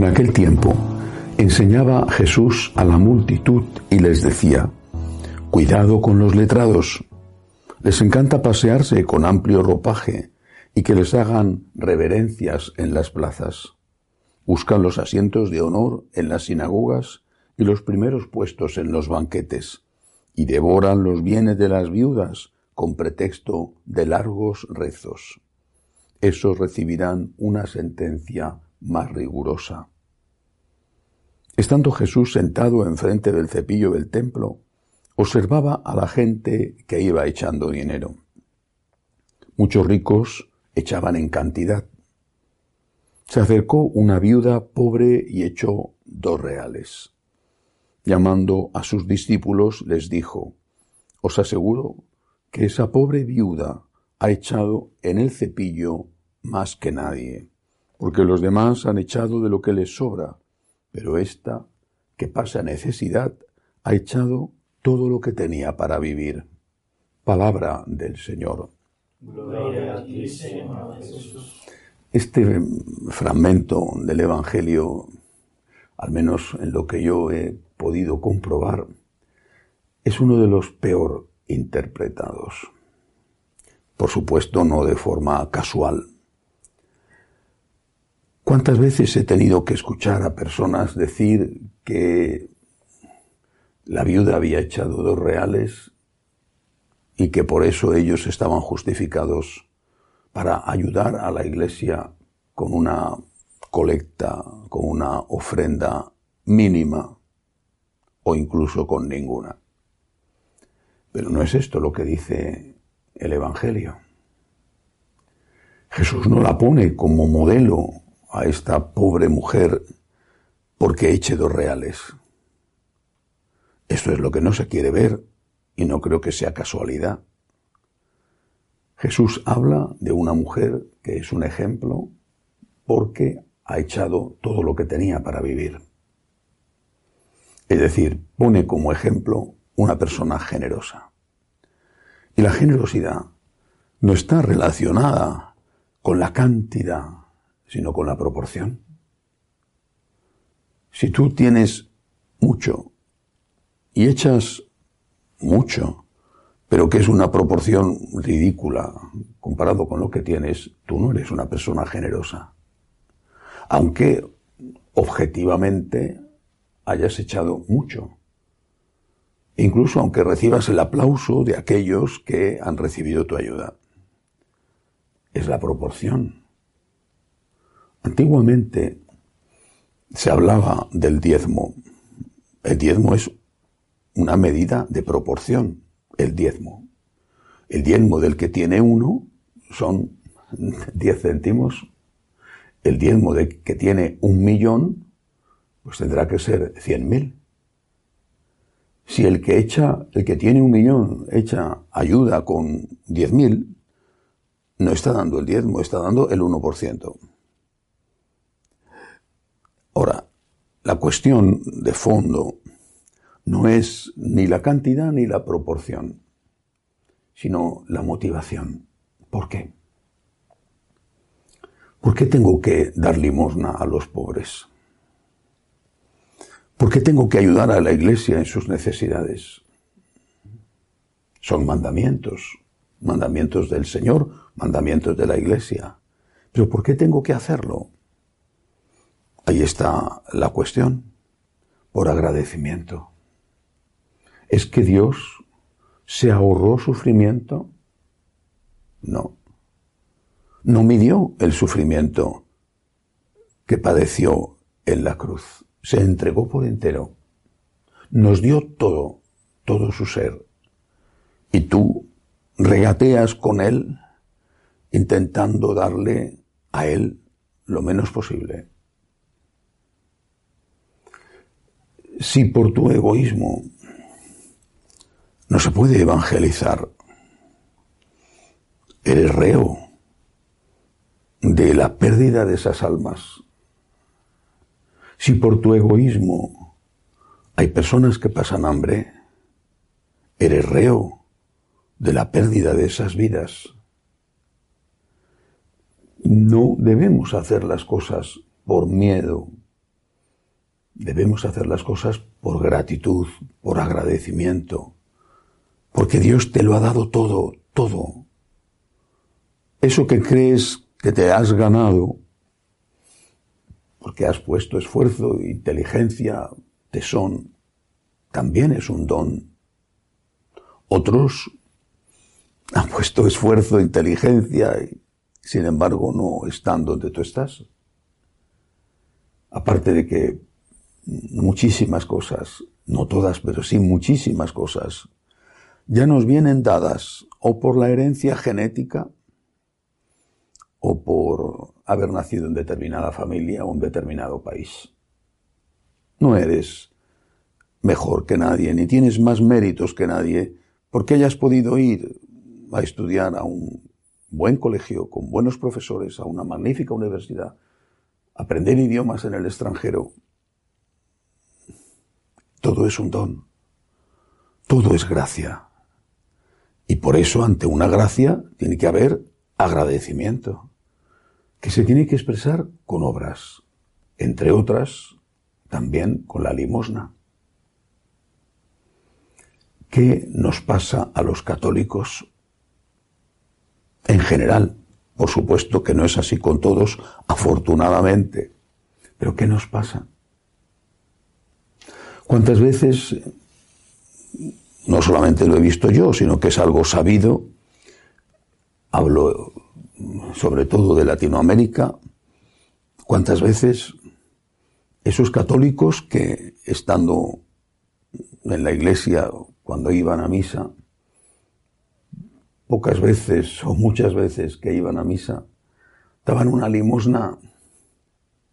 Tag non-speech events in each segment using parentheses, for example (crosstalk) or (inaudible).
En aquel tiempo enseñaba Jesús a la multitud y les decía, Cuidado con los letrados. Les encanta pasearse con amplio ropaje y que les hagan reverencias en las plazas. Buscan los asientos de honor en las sinagogas y los primeros puestos en los banquetes, y devoran los bienes de las viudas con pretexto de largos rezos. Esos recibirán una sentencia más rigurosa. Estando Jesús sentado enfrente del cepillo del templo, observaba a la gente que iba echando dinero. Muchos ricos echaban en cantidad. Se acercó una viuda pobre y echó dos reales. Llamando a sus discípulos les dijo, Os aseguro que esa pobre viuda ha echado en el cepillo más que nadie, porque los demás han echado de lo que les sobra, pero ésta, que pasa necesidad, ha echado todo lo que tenía para vivir. Palabra del Señor. Gloria a ti, Señor Jesús. Este fragmento del Evangelio, al menos en lo que yo he podido comprobar, es uno de los peor interpretados. Por supuesto, no de forma casual. ¿Cuántas veces he tenido que escuchar a personas decir que la viuda había echado dos reales y que por eso ellos estaban justificados para ayudar a la iglesia con una colecta, con una ofrenda mínima o incluso con ninguna. Pero no es esto lo que dice el Evangelio. Jesús no la pone como modelo a esta pobre mujer porque eche dos reales. Esto es lo que no se quiere ver y no creo que sea casualidad. Jesús habla de una mujer que es un ejemplo porque ha echado todo lo que tenía para vivir. Es decir, pone como ejemplo una persona generosa. Y la generosidad no está relacionada con la cantidad, sino con la proporción. Si tú tienes mucho y echas mucho, pero que es una proporción ridícula comparado con lo que tienes, tú no eres una persona generosa. Aunque objetivamente hayas echado mucho. Incluso aunque recibas el aplauso de aquellos que han recibido tu ayuda. Es la proporción. Antiguamente se hablaba del diezmo. El diezmo es una medida de proporción, el diezmo. El diezmo del que tiene uno son (laughs) 10 céntimos. El diezmo del que tiene un millón, pues tendrá que ser cien mil. Si el que echa, el que tiene un millón, echa ayuda con diez mil, no está dando el diezmo, está dando el 1%. Ahora, la cuestión de fondo no es ni la cantidad ni la proporción, sino la motivación. ¿Por qué? ¿Por qué tengo que dar limosna a los pobres? ¿Por qué tengo que ayudar a la iglesia en sus necesidades? Son mandamientos, mandamientos del Señor, mandamientos de la iglesia. Pero ¿por qué tengo que hacerlo? Ahí está la cuestión, por agradecimiento. ¿Es que Dios se ahorró sufrimiento? No. No midió el sufrimiento que padeció en la cruz. Se entregó por entero. Nos dio todo, todo su ser. Y tú regateas con Él intentando darle a Él lo menos posible. Si por tu egoísmo no se puede evangelizar. Eres reo de la pérdida de esas almas. Si por tu egoísmo hay personas que pasan hambre, eres reo de la pérdida de esas vidas. No debemos hacer las cosas por miedo, Debemos hacer las cosas por gratitud, por agradecimiento, porque Dios te lo ha dado todo, todo. Eso que crees que te has ganado, porque has puesto esfuerzo, inteligencia, tesón, también es un don. Otros han puesto esfuerzo, inteligencia, y sin embargo no están donde tú estás. Aparte de que muchísimas cosas, no todas, pero sí muchísimas cosas, ya nos vienen dadas o por la herencia genética o por haber nacido en determinada familia o en determinado país. No eres mejor que nadie, ni tienes más méritos que nadie, porque hayas podido ir a estudiar a un buen colegio, con buenos profesores, a una magnífica universidad, aprender idiomas en el extranjero. Todo es un don. Todo es gracia. Y por eso ante una gracia tiene que haber agradecimiento, que se tiene que expresar con obras, entre otras también con la limosna. ¿Qué nos pasa a los católicos en general? Por supuesto que no es así con todos, afortunadamente. Pero ¿qué nos pasa? ¿Cuántas veces, no solamente lo he visto yo, sino que es algo sabido, hablo sobre todo de Latinoamérica, cuántas veces esos católicos que estando en la iglesia cuando iban a misa, pocas veces o muchas veces que iban a misa, daban una limosna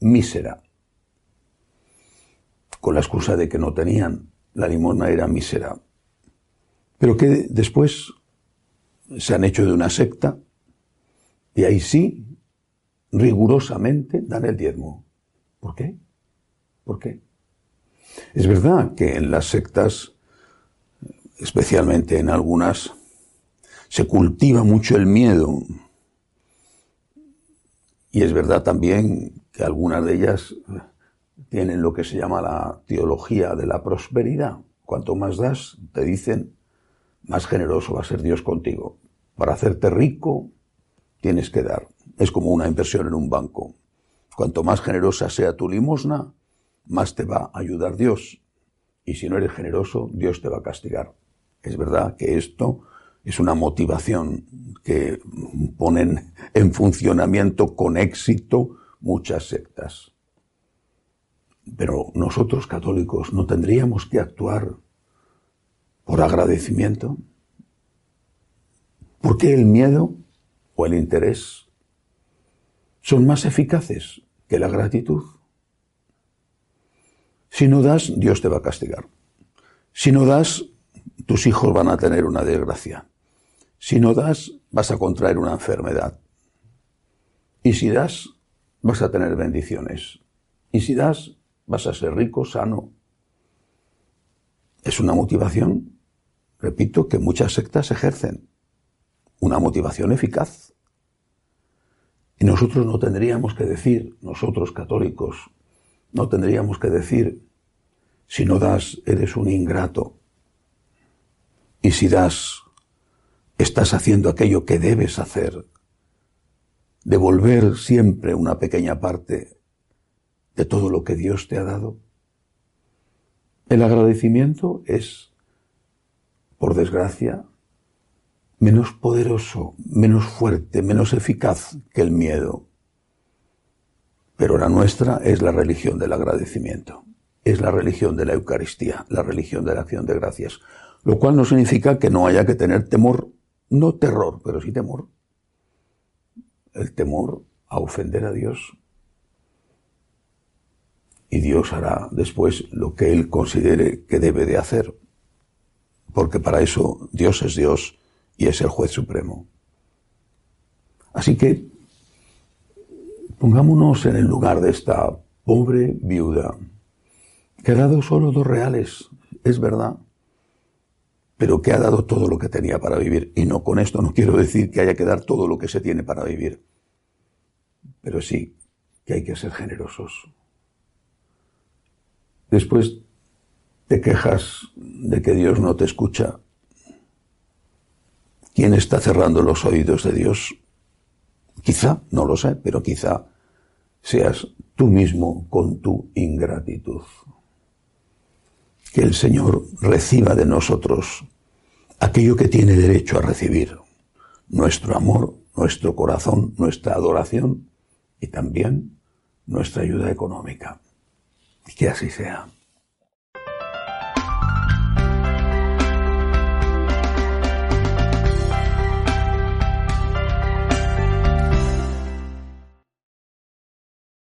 mísera, con la excusa de que no tenían, la limosna era mísera, pero que después se han hecho de una secta y ahí sí, rigurosamente, dan el diezmo. ¿Por qué? ¿Por qué? Es verdad que en las sectas especialmente en algunas, se cultiva mucho el miedo. Y es verdad también que algunas de ellas tienen lo que se llama la teología de la prosperidad. Cuanto más das, te dicen, más generoso va a ser Dios contigo. Para hacerte rico, tienes que dar. Es como una inversión en un banco. Cuanto más generosa sea tu limosna, más te va a ayudar Dios. Y si no eres generoso, Dios te va a castigar. Es verdad que esto es una motivación que ponen en funcionamiento con éxito muchas sectas. Pero nosotros católicos no tendríamos que actuar por agradecimiento. ¿Por qué el miedo o el interés son más eficaces que la gratitud? Si no das, Dios te va a castigar. Si no das, tus hijos van a tener una desgracia. Si no das, vas a contraer una enfermedad. Y si das, vas a tener bendiciones. Y si das, vas a ser rico, sano. Es una motivación, repito, que muchas sectas ejercen. Una motivación eficaz. Y nosotros no tendríamos que decir, nosotros católicos, no tendríamos que decir, si no das, eres un ingrato, y si das, estás haciendo aquello que debes hacer. Devolver siempre una pequeña parte de todo lo que Dios te ha dado. El agradecimiento es, por desgracia, menos poderoso, menos fuerte, menos eficaz que el miedo. Pero la nuestra es la religión del agradecimiento, es la religión de la Eucaristía, la religión de la acción de gracias. Lo cual no significa que no haya que tener temor, no terror, pero sí temor. El temor a ofender a Dios. Y Dios hará después lo que Él considere que debe de hacer. Porque para eso Dios es Dios y es el juez supremo. Así que pongámonos en el lugar de esta pobre viuda que ha dado solo dos reales, es verdad, pero que ha dado todo lo que tenía para vivir. Y no con esto no quiero decir que haya que dar todo lo que se tiene para vivir, pero sí que hay que ser generosos. Después te quejas de que Dios no te escucha. ¿Quién está cerrando los oídos de Dios? Quizá, no lo sé, pero quizá seas tú mismo con tu ingratitud. Que el Señor reciba de nosotros aquello que tiene derecho a recibir, nuestro amor, nuestro corazón, nuestra adoración y también nuestra ayuda económica. Que así sea.